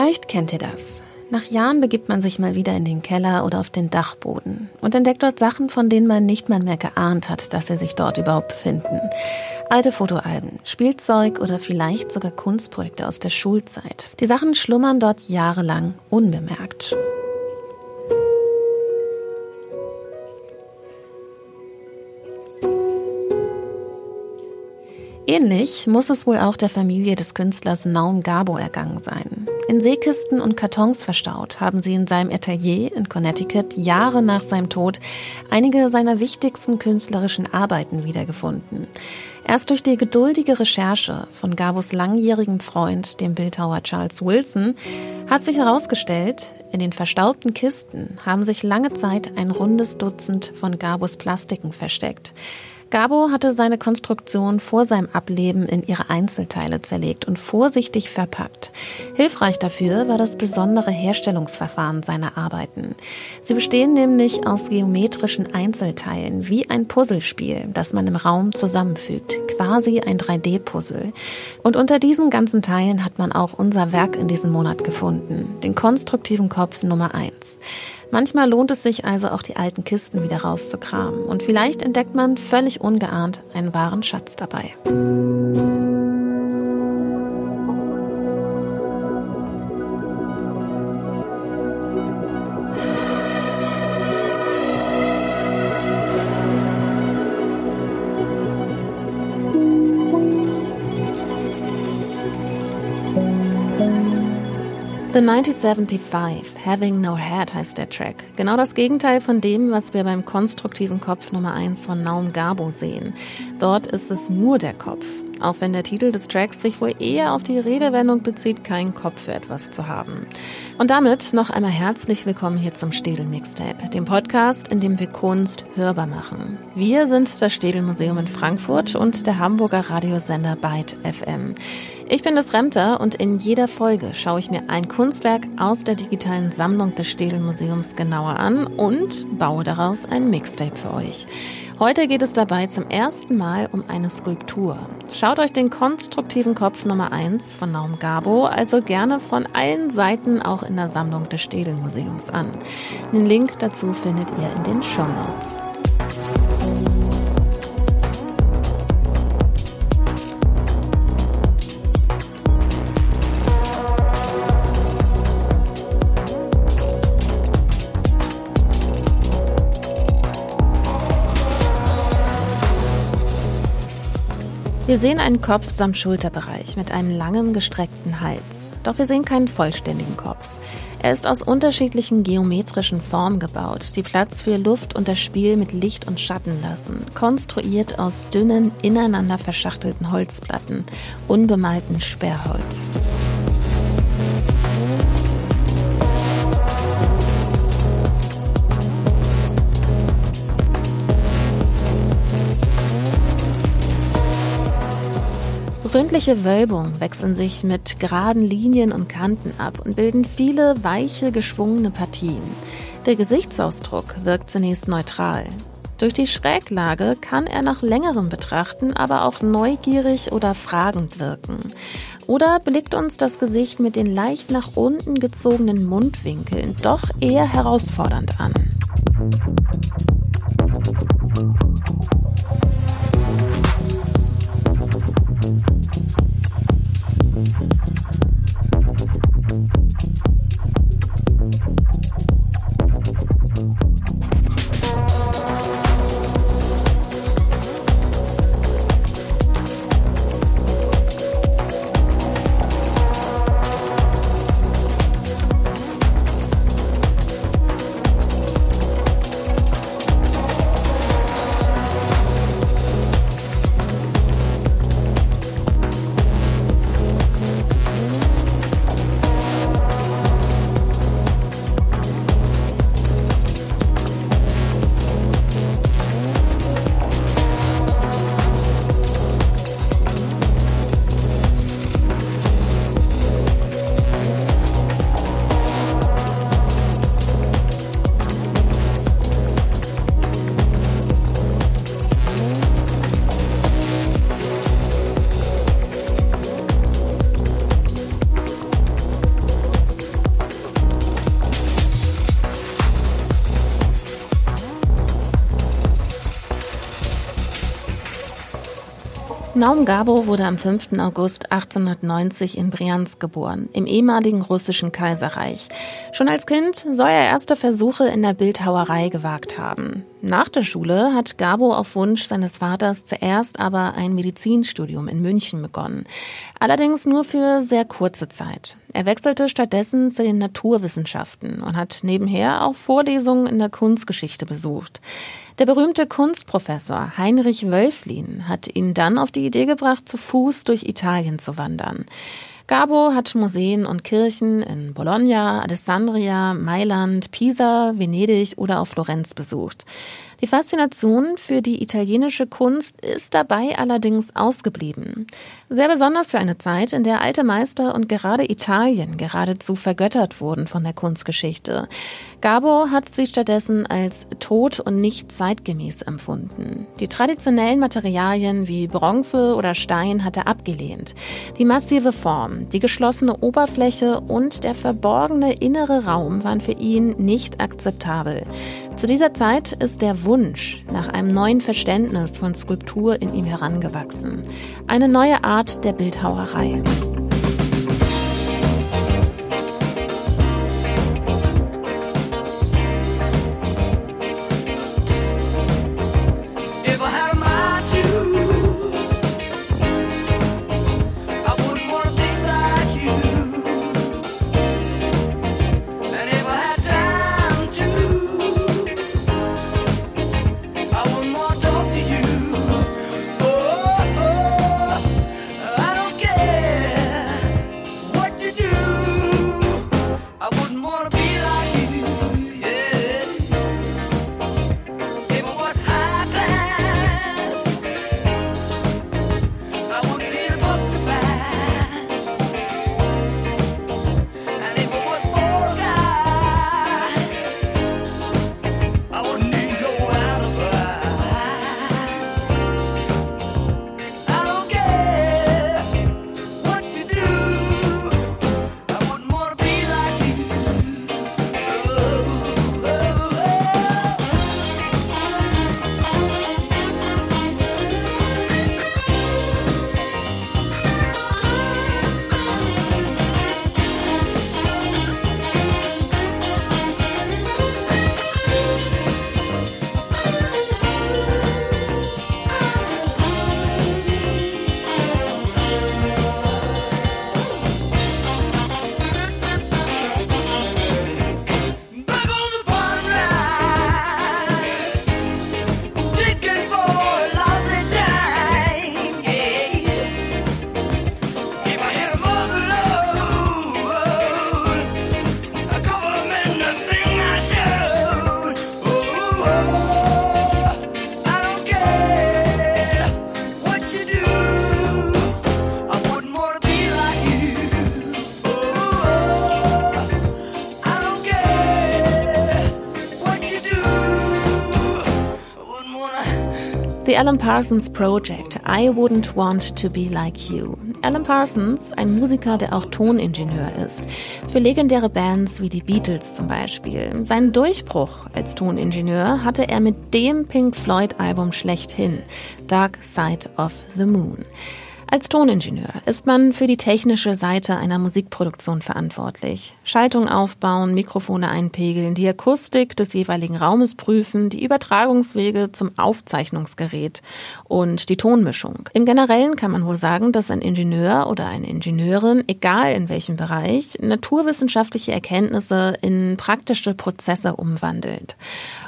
Vielleicht kennt ihr das. Nach Jahren begibt man sich mal wieder in den Keller oder auf den Dachboden und entdeckt dort Sachen, von denen man nicht mal mehr geahnt hat, dass sie sich dort überhaupt befinden. Alte Fotoalben, Spielzeug oder vielleicht sogar Kunstprojekte aus der Schulzeit. Die Sachen schlummern dort jahrelang unbemerkt. Ähnlich muss es wohl auch der Familie des Künstlers Naum Gabo ergangen sein. In Seekisten und Kartons verstaut haben sie in seinem Atelier in Connecticut Jahre nach seinem Tod einige seiner wichtigsten künstlerischen Arbeiten wiedergefunden. Erst durch die geduldige Recherche von Gabos langjährigem Freund, dem Bildhauer Charles Wilson, hat sich herausgestellt, in den verstaubten Kisten haben sich lange Zeit ein rundes Dutzend von Gabos Plastiken versteckt. Gabo hatte seine Konstruktion vor seinem Ableben in ihre Einzelteile zerlegt und vorsichtig verpackt. Hilfreich dafür war das besondere Herstellungsverfahren seiner Arbeiten. Sie bestehen nämlich aus geometrischen Einzelteilen, wie ein Puzzlespiel, das man im Raum zusammenfügt, quasi ein 3D-Puzzle. Und unter diesen ganzen Teilen hat man auch unser Werk in diesem Monat gefunden, den konstruktiven Kopf Nummer 1. Manchmal lohnt es sich also auch die alten Kisten wieder rauszukramen und vielleicht entdeckt man völlig ungeahnt einen wahren Schatz dabei. The 1975, Having No Head heißt der Track. Genau das Gegenteil von dem, was wir beim konstruktiven Kopf Nummer 1 von Naum Gabo sehen. Dort ist es nur der Kopf. Auch wenn der Titel des Tracks sich wohl eher auf die Redewendung bezieht, keinen Kopf für etwas zu haben. Und damit noch einmal herzlich willkommen hier zum Städel Mixtape, dem Podcast, in dem wir Kunst hörbar machen. Wir sind das Städel Museum in Frankfurt und der Hamburger Radiosender Byte FM. Ich bin das Remter und in jeder Folge schaue ich mir ein Kunstwerk aus der digitalen Sammlung des Städel Museums genauer an und baue daraus ein Mixtape für euch. Heute geht es dabei zum ersten Mal um eine Skulptur. Schaut euch den konstruktiven Kopf Nummer 1 von Naum Gabo also gerne von allen Seiten auch in der Sammlung des Städel Museums an. Den Link dazu findet ihr in den Show Notes. Wir sehen einen Kopf samt Schulterbereich mit einem langen gestreckten Hals. Doch wir sehen keinen vollständigen Kopf. Er ist aus unterschiedlichen geometrischen Formen gebaut, die Platz für Luft und das Spiel mit Licht und Schatten lassen, konstruiert aus dünnen, ineinander verschachtelten Holzplatten, unbemalten Sperrholz. Ründliche Wölbungen wechseln sich mit geraden Linien und Kanten ab und bilden viele weiche, geschwungene Partien. Der Gesichtsausdruck wirkt zunächst neutral. Durch die Schräglage kann er nach längerem Betrachten aber auch neugierig oder fragend wirken. Oder blickt uns das Gesicht mit den leicht nach unten gezogenen Mundwinkeln doch eher herausfordernd an. Naum Gabo wurde am 5. August 1890 in Briansk geboren, im ehemaligen russischen Kaiserreich. Schon als Kind soll er erste Versuche in der Bildhauerei gewagt haben. Nach der Schule hat Gabo auf Wunsch seines Vaters zuerst aber ein Medizinstudium in München begonnen. Allerdings nur für sehr kurze Zeit. Er wechselte stattdessen zu den Naturwissenschaften und hat nebenher auch Vorlesungen in der Kunstgeschichte besucht. Der berühmte Kunstprofessor Heinrich Wölflin hat ihn dann auf die Idee gebracht, zu Fuß durch Italien zu wandern. Gabo hat Museen und Kirchen in Bologna, Alessandria, Mailand, Pisa, Venedig oder auch Florenz besucht. Die Faszination für die italienische Kunst ist dabei allerdings ausgeblieben. Sehr besonders für eine Zeit, in der alte Meister und gerade Italien geradezu vergöttert wurden von der Kunstgeschichte. Gabo hat sie stattdessen als tot und nicht zeitgemäß empfunden. Die traditionellen Materialien wie Bronze oder Stein hat er abgelehnt. Die massive Form, die geschlossene Oberfläche und der verborgene innere Raum waren für ihn nicht akzeptabel. Zu dieser Zeit ist der Wunsch nach einem neuen Verständnis von Skulptur in ihm herangewachsen. Eine neue Art der Bildhauerei. Alan Parsons Project I Wouldn't Want to Be Like You. Alan Parsons, ein Musiker, der auch Toningenieur ist, für legendäre Bands wie die Beatles zum Beispiel. Seinen Durchbruch als Toningenieur hatte er mit dem Pink Floyd Album schlechthin, Dark Side of the Moon. Als Toningenieur ist man für die technische Seite einer Musikproduktion verantwortlich. Schaltung aufbauen, Mikrofone einpegeln, die Akustik des jeweiligen Raumes prüfen, die Übertragungswege zum Aufzeichnungsgerät und die Tonmischung. Im Generellen kann man wohl sagen, dass ein Ingenieur oder eine Ingenieurin, egal in welchem Bereich, naturwissenschaftliche Erkenntnisse in praktische Prozesse umwandelt.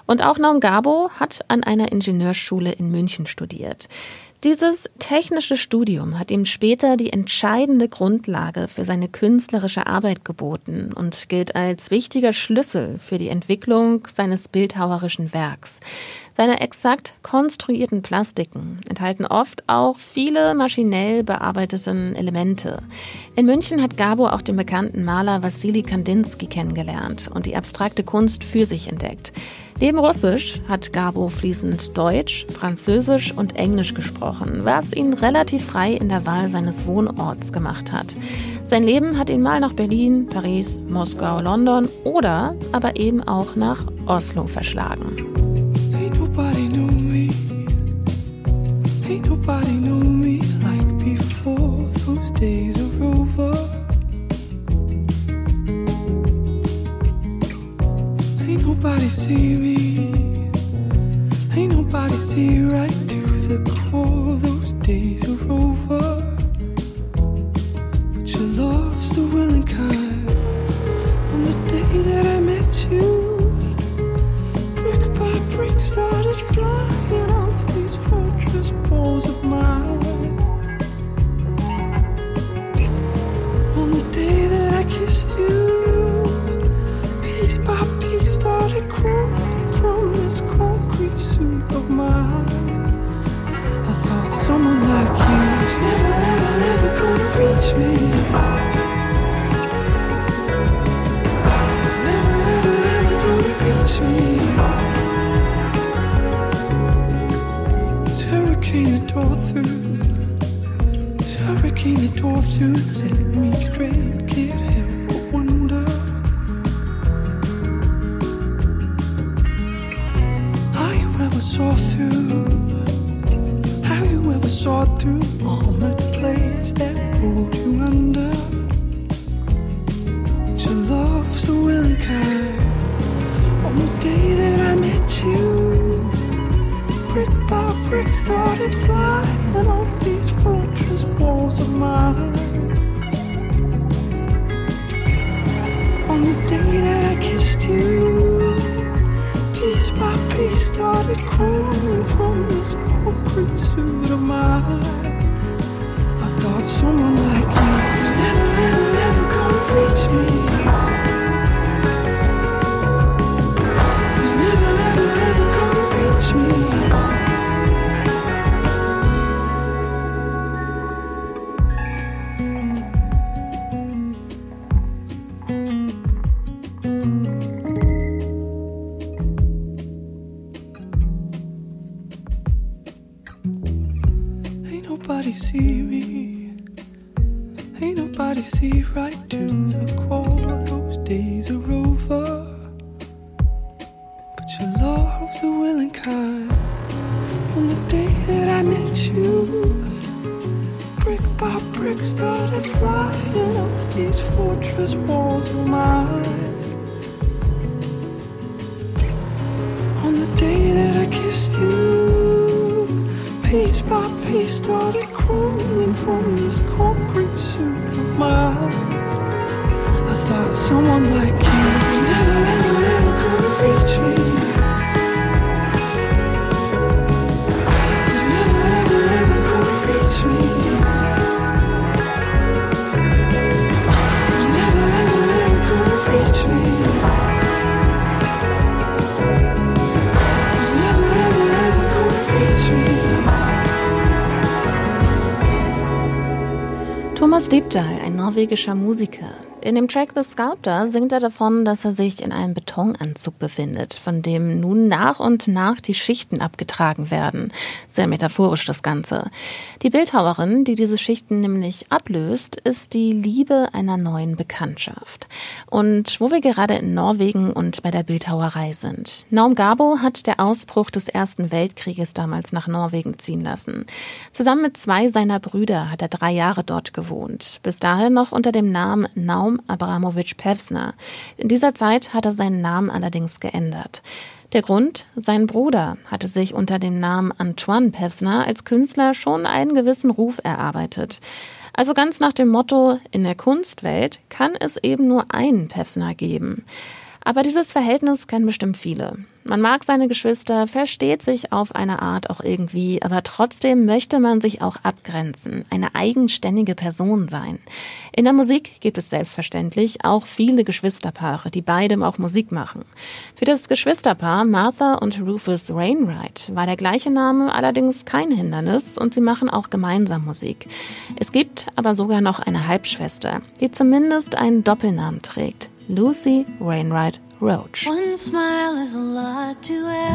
Und auch Naum Gabo hat an einer Ingenieurschule in München studiert. Dieses technische Studium hat ihm später die entscheidende Grundlage für seine künstlerische Arbeit geboten und gilt als wichtiger Schlüssel für die Entwicklung seines bildhauerischen Werks. Seine exakt konstruierten Plastiken enthalten oft auch viele maschinell bearbeiteten Elemente. In München hat Gabo auch den bekannten Maler Wassili Kandinsky kennengelernt und die abstrakte Kunst für sich entdeckt. Neben Russisch hat Gabo fließend Deutsch, Französisch und Englisch gesprochen, was ihn relativ frei in der Wahl seines Wohnorts gemacht hat. Sein Leben hat ihn mal nach Berlin, Paris, Moskau, London oder aber eben auch nach Oslo verschlagen. Ain't nobody know me like before. Those days are over. Ain't nobody see me. that cold from this cold pursuit of mine. Started crawling from this norwegischer Musiker. In dem Track The Sculptor singt er davon, dass er sich in einem Betonanzug befindet, von dem nun nach und nach die Schichten abgetragen werden. Sehr metaphorisch das Ganze. Die Bildhauerin, die diese Schichten nämlich ablöst, ist die Liebe einer neuen Bekanntschaft. Und wo wir gerade in Norwegen und bei der Bildhauerei sind. Naum Gabo hat der Ausbruch des Ersten Weltkrieges damals nach Norwegen ziehen lassen. Zusammen mit zwei seiner Brüder hat er drei Jahre dort gewohnt. Bis dahin noch unter dem Namen Naum Abramowitsch Pevsner. In dieser Zeit hat er seinen Namen allerdings geändert. Der Grund? Sein Bruder hatte sich unter dem Namen Antoine Pevsner als Künstler schon einen gewissen Ruf erarbeitet. Also ganz nach dem Motto, in der Kunstwelt kann es eben nur einen Pevsner geben. Aber dieses Verhältnis kennen bestimmt viele. Man mag seine Geschwister, versteht sich auf eine Art auch irgendwie, aber trotzdem möchte man sich auch abgrenzen, eine eigenständige Person sein. In der Musik gibt es selbstverständlich auch viele Geschwisterpaare, die beidem auch Musik machen. Für das Geschwisterpaar Martha und Rufus Wainwright war der gleiche Name allerdings kein Hindernis und sie machen auch gemeinsam Musik. Es gibt aber sogar noch eine Halbschwester, die zumindest einen Doppelnamen trägt. Lucy Wainwright Roach. One smile is a lot to ask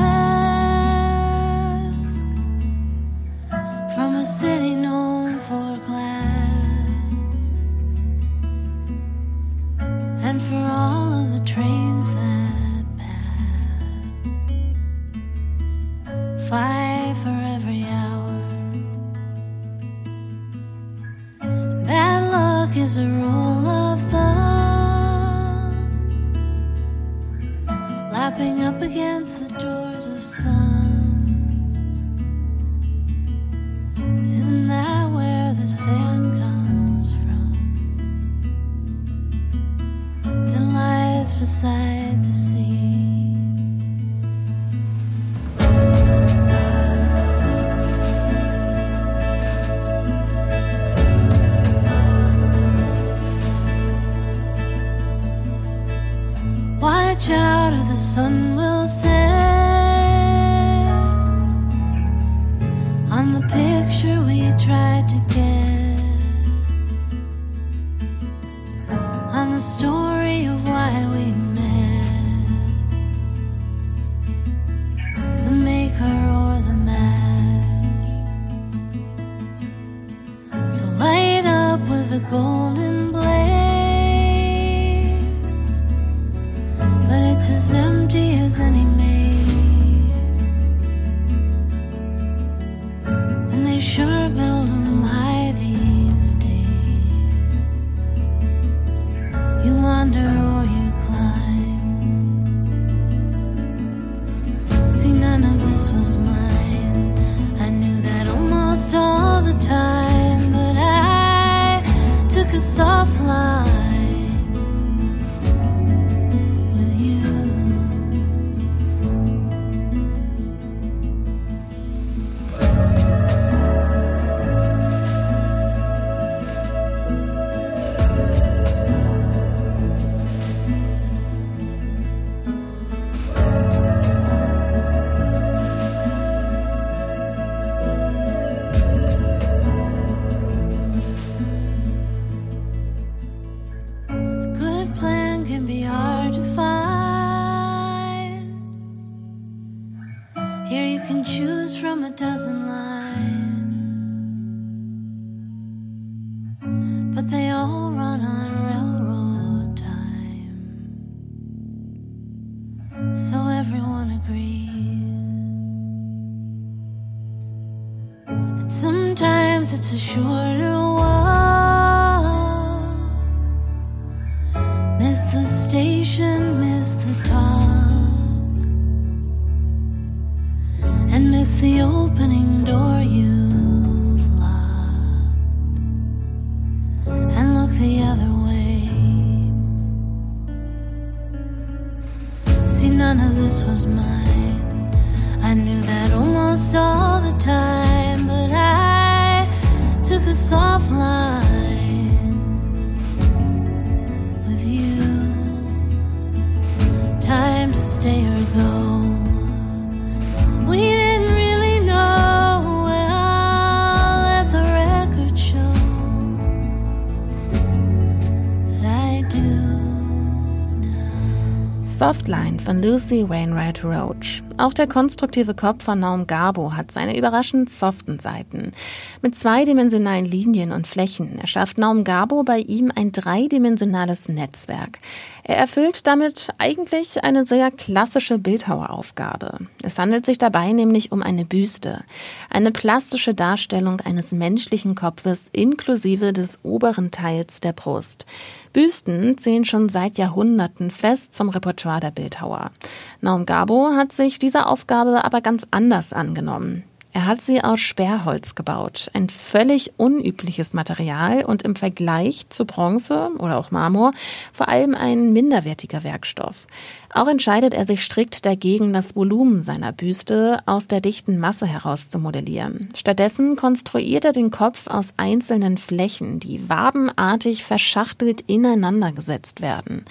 from a city known for class and for all of the trains that pass. Five for every hour. Bad luck is a rule of thumb. Lapping up against the doors of sun. Isn't that where the sand comes from? That lies beside the sea. heart See, none of this was mine. I knew that almost all the time, but I took a soft line with you. Time to stay or go. Softline von Lucy Wainwright Roach. Auch der konstruktive Kopf von Naum Gabo hat seine überraschend soften Seiten. Mit zweidimensionalen Linien und Flächen erschafft Naum Gabo bei ihm ein dreidimensionales Netzwerk. Er erfüllt damit eigentlich eine sehr klassische Bildhaueraufgabe. Es handelt sich dabei nämlich um eine Büste, eine plastische Darstellung eines menschlichen Kopfes inklusive des oberen Teils der Brust. Büsten zählen schon seit Jahrhunderten fest zum Repertoire der Bildhauer. Naum Gabo hat sich dieser Aufgabe aber ganz anders angenommen. Er hat sie aus Sperrholz gebaut, ein völlig unübliches Material und im Vergleich zu Bronze oder auch Marmor vor allem ein minderwertiger Werkstoff. Auch entscheidet er sich strikt dagegen, das Volumen seiner Büste aus der dichten Masse heraus zu modellieren. Stattdessen konstruiert er den Kopf aus einzelnen Flächen, die wabenartig verschachtelt ineinander gesetzt werden.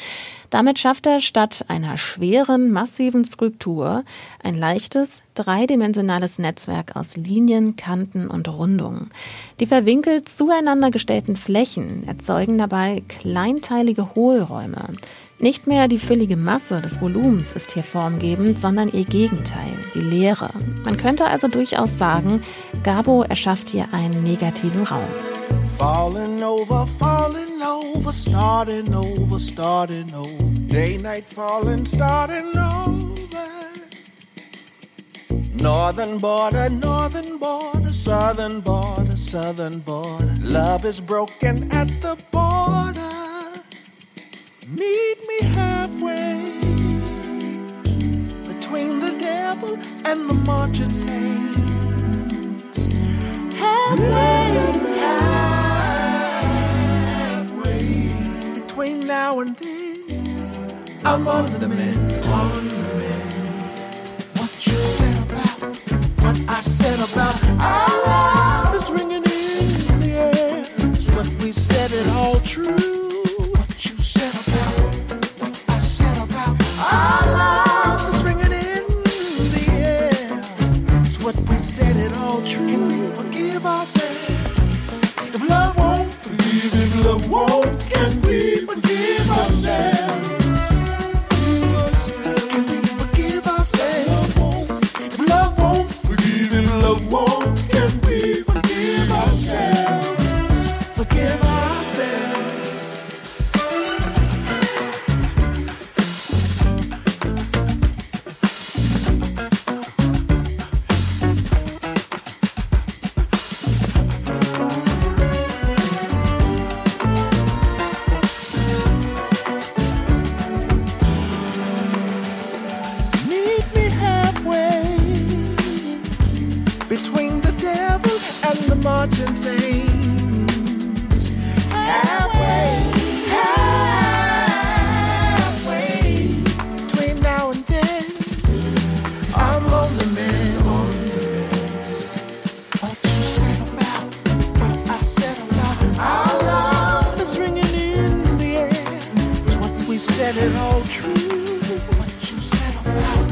Damit schafft er statt einer schweren, massiven Skulptur ein leichtes, dreidimensionales Netzwerk aus Linien, Kanten und Rundungen. Die verwinkelt zueinander gestellten Flächen erzeugen dabei kleinteilige Hohlräume. Nicht mehr die füllige Masse des Volumens ist hier formgebend, sondern ihr Gegenteil, die Leere. Man könnte also durchaus sagen, Gabo erschafft hier einen negativen Raum. Falling over, falling over, starting over, starting over. Day, night, falling, starting over. Northern border, northern border, southern border, southern border. Love is broken at the border. Meet me halfway between the devil and the marching saints. Halfway, halfway between now and then. I'm on the mend, on the. What you said about what I said about our love said it all true? What you said about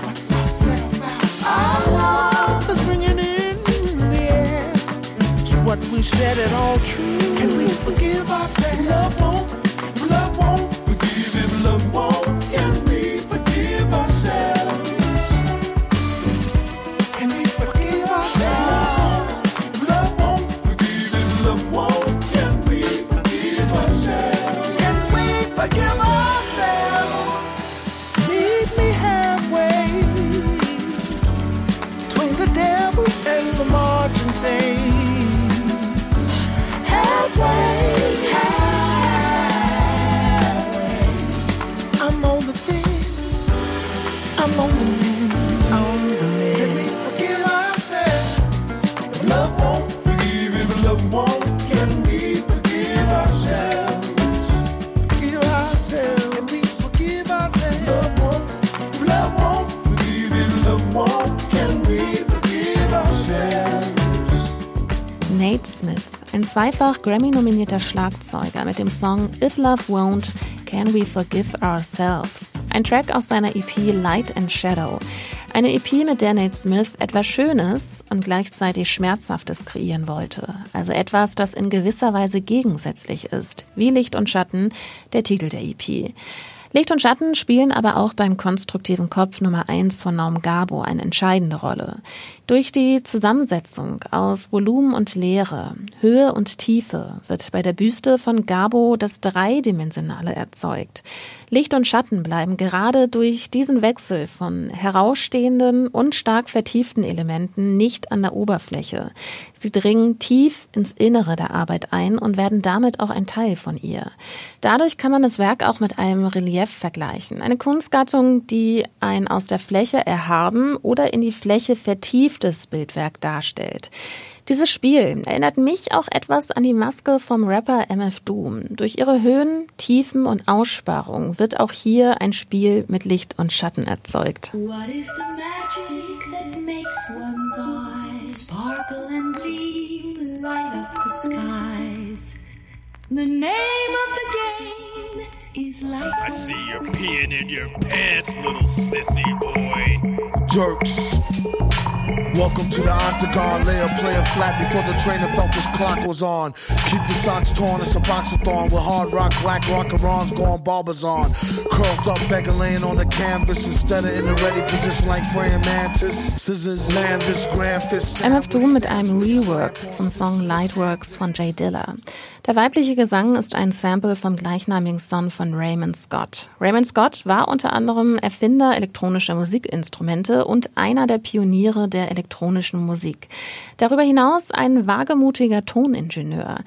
what I said about our love is in the air. Is what we said it all true? Can we forgive ourselves? Love won't, ein zweifach Grammy-nominierter Schlagzeuger mit dem Song If Love Won't, Can We Forgive Ourselves? Ein Track aus seiner EP Light and Shadow. Eine EP, mit der Nate Smith etwas Schönes und gleichzeitig Schmerzhaftes kreieren wollte. Also etwas, das in gewisser Weise gegensätzlich ist, wie Licht und Schatten, der Titel der EP. Licht und Schatten spielen aber auch beim konstruktiven Kopf Nummer 1 von Naum Gabo eine entscheidende Rolle. Durch die Zusammensetzung aus Volumen und Leere, Höhe und Tiefe wird bei der Büste von Gabo das Dreidimensionale erzeugt. Licht und Schatten bleiben gerade durch diesen Wechsel von herausstehenden und stark vertieften Elementen nicht an der Oberfläche. Sie dringen tief ins Innere der Arbeit ein und werden damit auch ein Teil von ihr. Dadurch kann man das Werk auch mit einem Relief vergleichen. Eine Kunstgattung, die ein aus der Fläche erhaben oder in die Fläche vertieftes Bildwerk darstellt. Dieses Spiel erinnert mich auch etwas an die Maske vom Rapper MF Doom. Durch ihre Höhen, Tiefen und Aussparungen wird auch hier ein Spiel mit Licht und Schatten erzeugt. What is the magic that makes one's eyes sparkle and gleam, light up the skies? The name of the game is life. I see you peeing in your pants, little sissy boy. jerks. Welcome to the octagon, lay a player flat before the trainer felt his clock was on. Keep your socks torn, it's a boxathon with hard rock, black rockerons going barbers on. Curled up, beggar laying on the canvas instead of in a ready position like praying mantis. Scissors land this grand fist. MF Doom mit einem Rework zum Song Lightworks von Jay Dilla. Der weibliche Gesang ist ein Sample vom gleichnamigen Song von Raymond Scott. Raymond Scott war unter anderem Erfinder elektronischer Musikinstrumente und einer der Pioniere der elektronischen Musik. Darüber hinaus ein wagemutiger Toningenieur.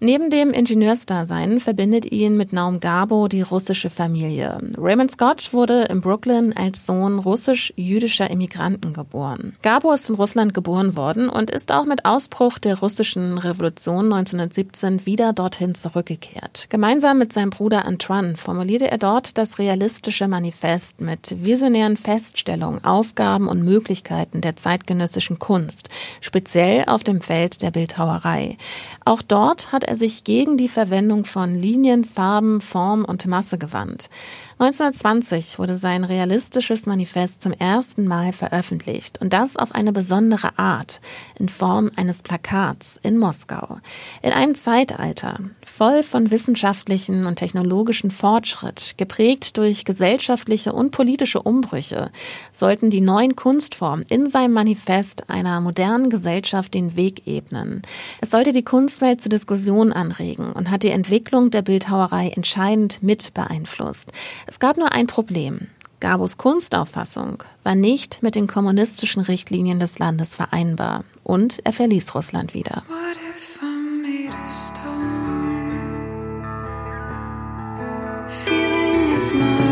Neben dem Ingenieursdasein verbindet ihn mit Naum Gabo die russische Familie. Raymond Scott wurde in Brooklyn als Sohn russisch-jüdischer Immigranten geboren. Gabo ist in Russland geboren worden und ist auch mit Ausbruch der russischen Revolution 1917 wieder dorthin zurückgekehrt. Gemeinsam mit seinem Bruder Antoine formulierte er dort das realistische Manifest mit visionären Feststellungen, Aufgaben und Möglichkeiten der zeitgenössischen Kunst, speziell auf dem Feld der Bildhauerei. Auch dort hat er sich gegen die Verwendung von Linien, Farben, Form und Masse gewandt. 1920 wurde sein realistisches Manifest zum ersten Mal veröffentlicht und das auf eine besondere Art, in Form eines Plakats in Moskau. In einem Zeitalter, voll von wissenschaftlichen und technologischen Fortschritt, geprägt durch gesellschaftliche und politische Umbrüche, sollten die neuen Kunstformen in seinem Manifest einer modernen Gesellschaft den Weg ebnen. Es sollte die Kunstwelt zur Diskussion anregen und hat die Entwicklung der Bildhauerei entscheidend mit beeinflusst. Es gab nur ein Problem. Gabos Kunstauffassung war nicht mit den kommunistischen Richtlinien des Landes vereinbar und er verließ Russland wieder. Feeling is not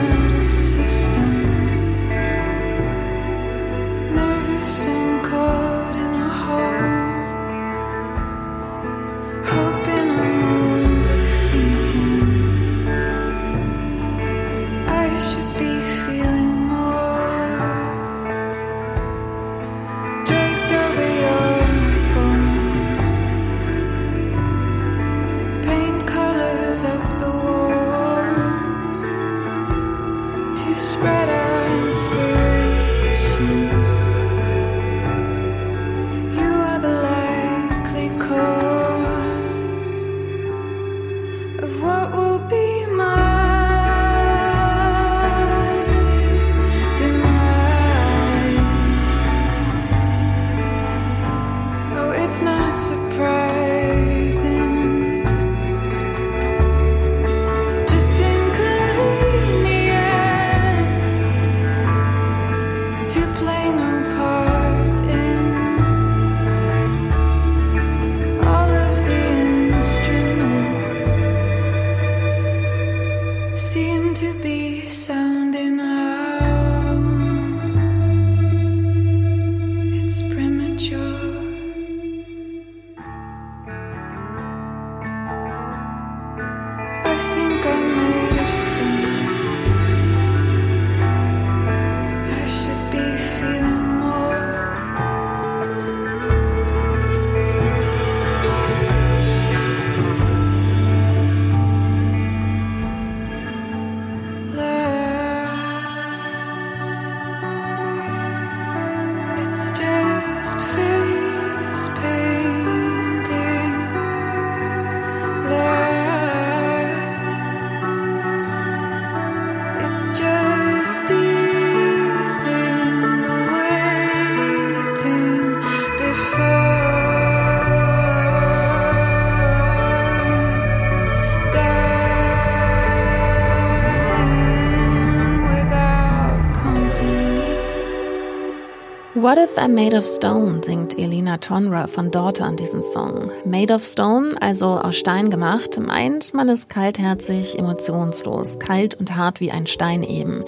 What If I'm Made of Stone singt Elena Tonra von Daughter an diesem Song. Made of Stone, also aus Stein gemacht, meint, man ist kaltherzig, emotionslos, kalt und hart wie ein Stein eben.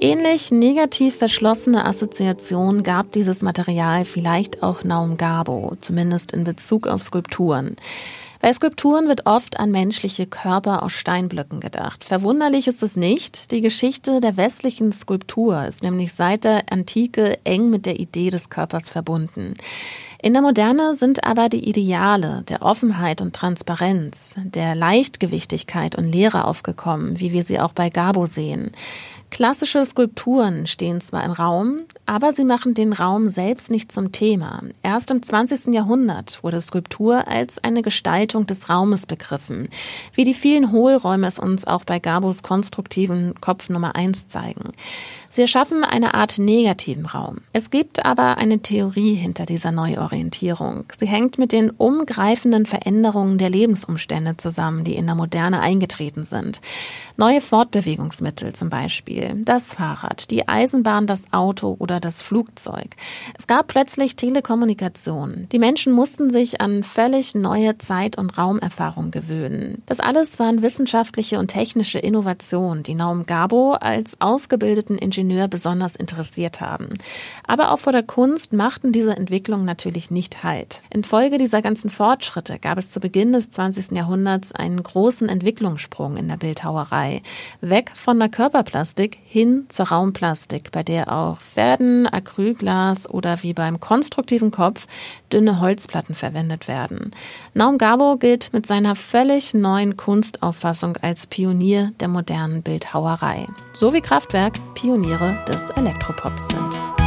Ähnlich negativ verschlossene Assoziationen gab dieses Material vielleicht auch Naum Gabo, zumindest in Bezug auf Skulpturen. Bei Skulpturen wird oft an menschliche Körper aus Steinblöcken gedacht. Verwunderlich ist es nicht. Die Geschichte der westlichen Skulptur ist nämlich seit der Antike eng mit der Idee des Körpers verbunden. In der Moderne sind aber die Ideale der Offenheit und Transparenz, der Leichtgewichtigkeit und Leere aufgekommen, wie wir sie auch bei Gabo sehen. Klassische Skulpturen stehen zwar im Raum, aber sie machen den Raum selbst nicht zum Thema. Erst im 20. Jahrhundert wurde Skulptur als eine Gestaltung des Raumes begriffen, wie die vielen Hohlräume es uns auch bei Gabos konstruktiven Kopf Nummer 1 zeigen. Sie erschaffen eine Art negativen Raum. Es gibt aber eine Theorie hinter dieser Neuorientierung. Sie hängt mit den umgreifenden Veränderungen der Lebensumstände zusammen, die in der Moderne eingetreten sind. Neue Fortbewegungsmittel zum Beispiel, das Fahrrad, die Eisenbahn, das Auto oder das Flugzeug. Es gab plötzlich Telekommunikation. Die Menschen mussten sich an völlig neue Zeit- und Raumerfahrung gewöhnen. Das alles waren wissenschaftliche und technische Innovationen, die Naum Gabo als ausgebildeten Ingenieur besonders interessiert haben. Aber auch vor der Kunst machten diese Entwicklungen natürlich nicht Halt. Infolge dieser ganzen Fortschritte gab es zu Beginn des 20. Jahrhunderts einen großen Entwicklungssprung in der Bildhauerei. Weg von der Körperplastik hin zur Raumplastik, bei der auch Pferden, Acrylglas oder wie beim konstruktiven Kopf dünne Holzplatten verwendet werden. Naum Gabo gilt mit seiner völlig neuen Kunstauffassung als Pionier der modernen Bildhauerei. So wie Kraftwerk Pionier Pioniere des Elektropops sind.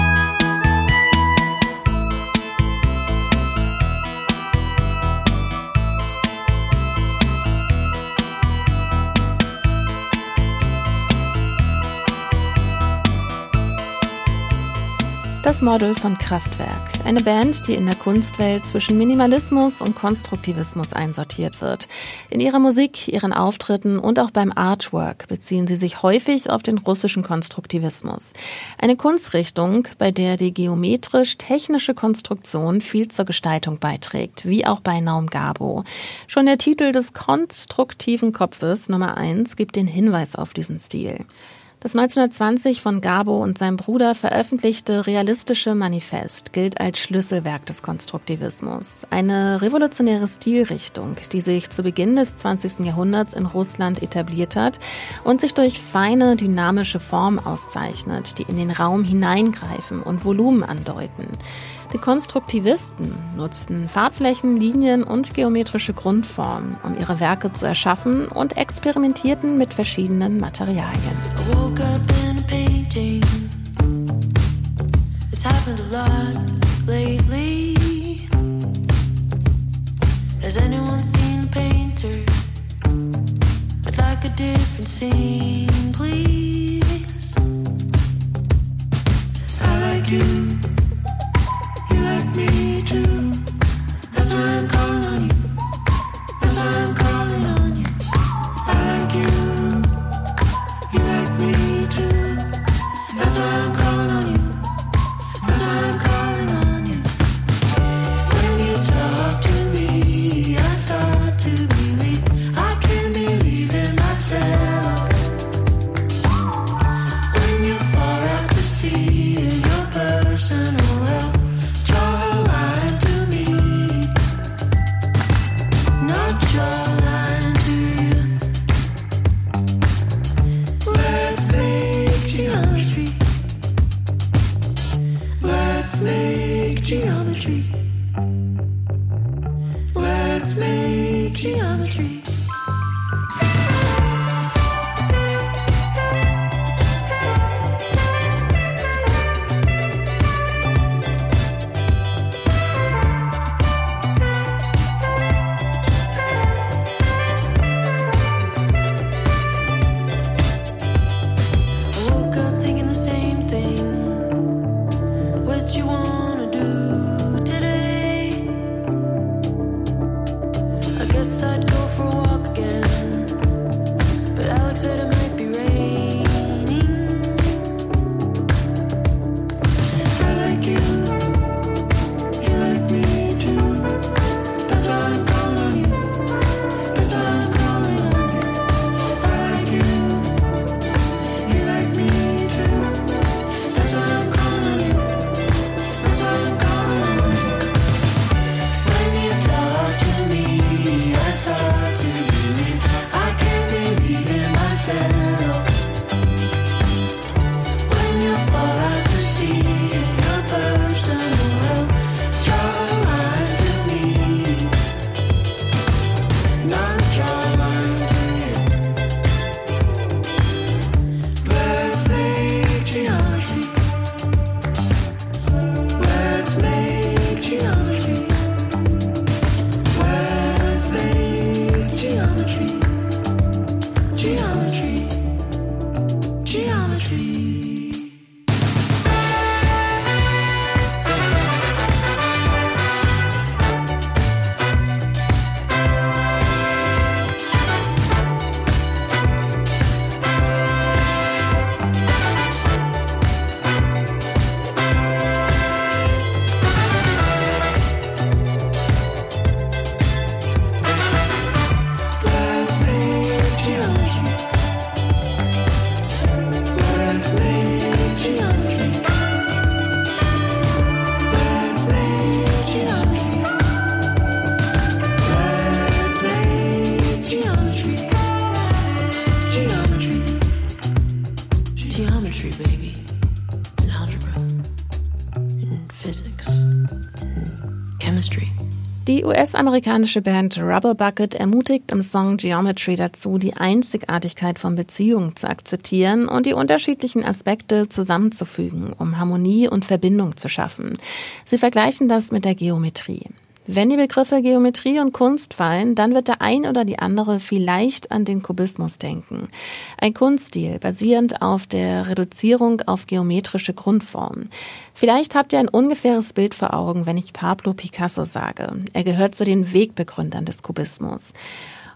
Das Model von Kraftwerk. Eine Band, die in der Kunstwelt zwischen Minimalismus und Konstruktivismus einsortiert wird. In ihrer Musik, ihren Auftritten und auch beim Artwork beziehen sie sich häufig auf den russischen Konstruktivismus. Eine Kunstrichtung, bei der die geometrisch-technische Konstruktion viel zur Gestaltung beiträgt, wie auch bei Naum Gabo. Schon der Titel des konstruktiven Kopfes Nummer eins gibt den Hinweis auf diesen Stil. Das 1920 von Gabo und seinem Bruder veröffentlichte realistische Manifest gilt als Schlüsselwerk des Konstruktivismus. Eine revolutionäre Stilrichtung, die sich zu Beginn des 20. Jahrhunderts in Russland etabliert hat und sich durch feine, dynamische Formen auszeichnet, die in den Raum hineingreifen und Volumen andeuten. Die Konstruktivisten nutzten Farbflächen, Linien und geometrische Grundformen, um ihre Werke zu erschaffen und experimentierten mit verschiedenen Materialien. Like a different scene, please. I US-amerikanische Band Rubber Bucket ermutigt im Song Geometry dazu, die Einzigartigkeit von Beziehungen zu akzeptieren und die unterschiedlichen Aspekte zusammenzufügen, um Harmonie und Verbindung zu schaffen. Sie vergleichen das mit der Geometrie. Wenn die Begriffe Geometrie und Kunst fallen, dann wird der ein oder die andere vielleicht an den Kubismus denken. Ein Kunststil basierend auf der Reduzierung auf geometrische Grundformen. Vielleicht habt ihr ein ungefähres Bild vor Augen, wenn ich Pablo Picasso sage. Er gehört zu den Wegbegründern des Kubismus.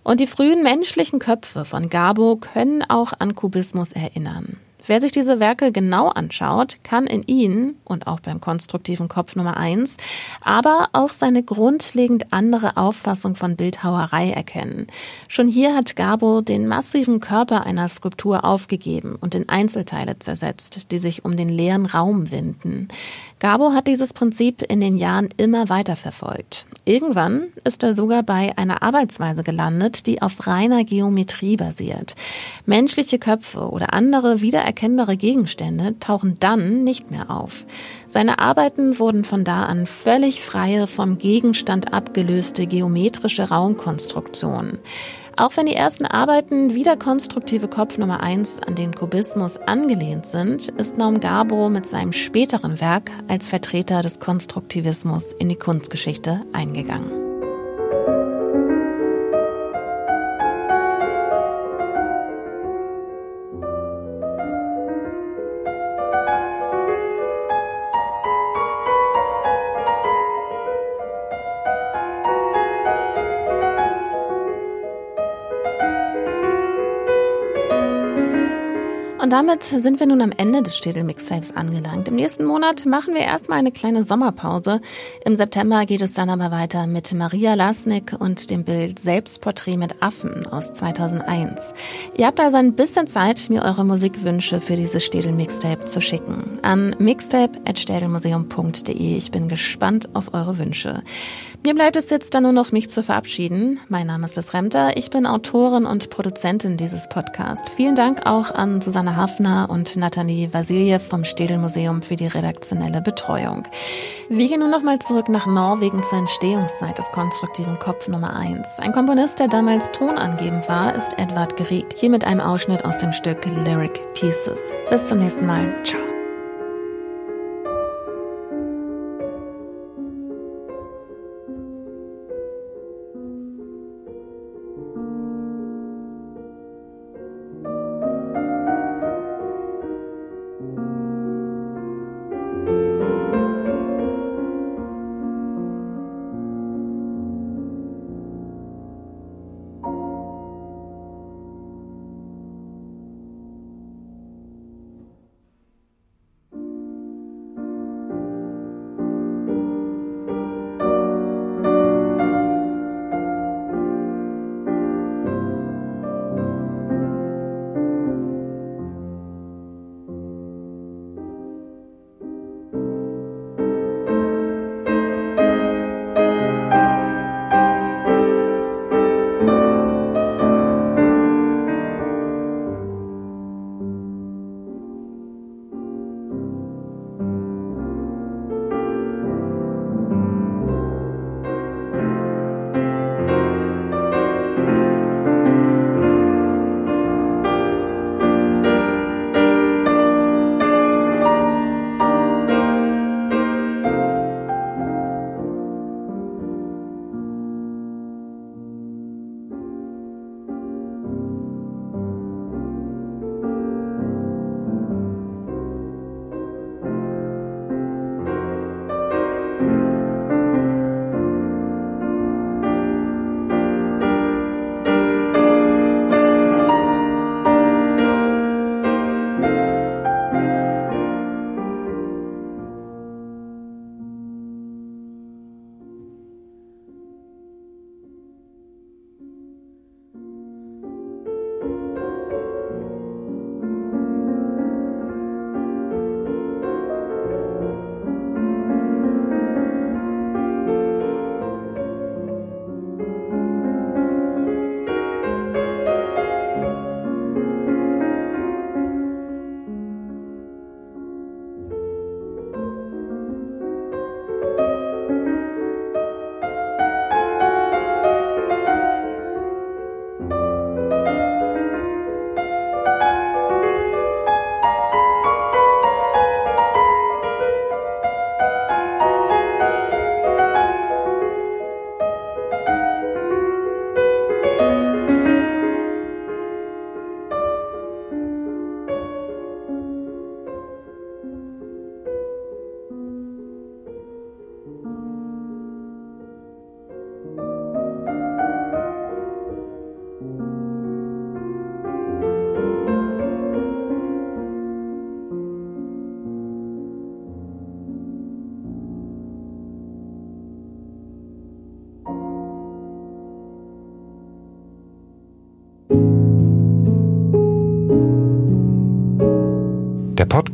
Und die frühen menschlichen Köpfe von Gabo können auch an Kubismus erinnern. Wer sich diese Werke genau anschaut, kann in ihnen und auch beim konstruktiven Kopf Nummer eins, aber auch seine grundlegend andere Auffassung von Bildhauerei erkennen. Schon hier hat Gabo den massiven Körper einer Skulptur aufgegeben und in Einzelteile zersetzt, die sich um den leeren Raum winden. Gabo hat dieses Prinzip in den Jahren immer weiter verfolgt. Irgendwann ist er sogar bei einer Arbeitsweise gelandet, die auf reiner Geometrie basiert. Menschliche Köpfe oder andere wiedererkennbare Gegenstände tauchen dann nicht mehr auf. Seine Arbeiten wurden von da an völlig freie, vom Gegenstand abgelöste geometrische Raumkonstruktionen. Auch wenn die ersten Arbeiten wie der konstruktive Kopf Nummer 1 an den Kubismus angelehnt sind, ist Naum Gabo mit seinem späteren Werk als Vertreter des Konstruktivismus in die Kunstgeschichte eingegangen. Und damit sind wir nun am Ende des Städel Mixtapes angelangt. Im nächsten Monat machen wir erstmal eine kleine Sommerpause. Im September geht es dann aber weiter mit Maria Lasnik und dem Bild Selbstporträt mit Affen aus 2001. Ihr habt also ein bisschen Zeit, mir eure Musikwünsche für dieses Städel Mixtape zu schicken. An mixtape.städelmuseum.de. Ich bin gespannt auf eure Wünsche. Mir bleibt es jetzt dann nur noch, mich zu verabschieden. Mein Name ist Liz Remter. Ich bin Autorin und Produzentin dieses Podcasts. Vielen Dank auch an Susanne Hafner und Nathalie Vasiljev vom Städel Museum für die redaktionelle Betreuung. Wir gehen nun nochmal zurück nach Norwegen zur Entstehungszeit des konstruktiven Kopf Nummer 1. Ein Komponist, der damals tonangebend war, ist Edward Grieg. Hier mit einem Ausschnitt aus dem Stück Lyric Pieces. Bis zum nächsten Mal. Ciao.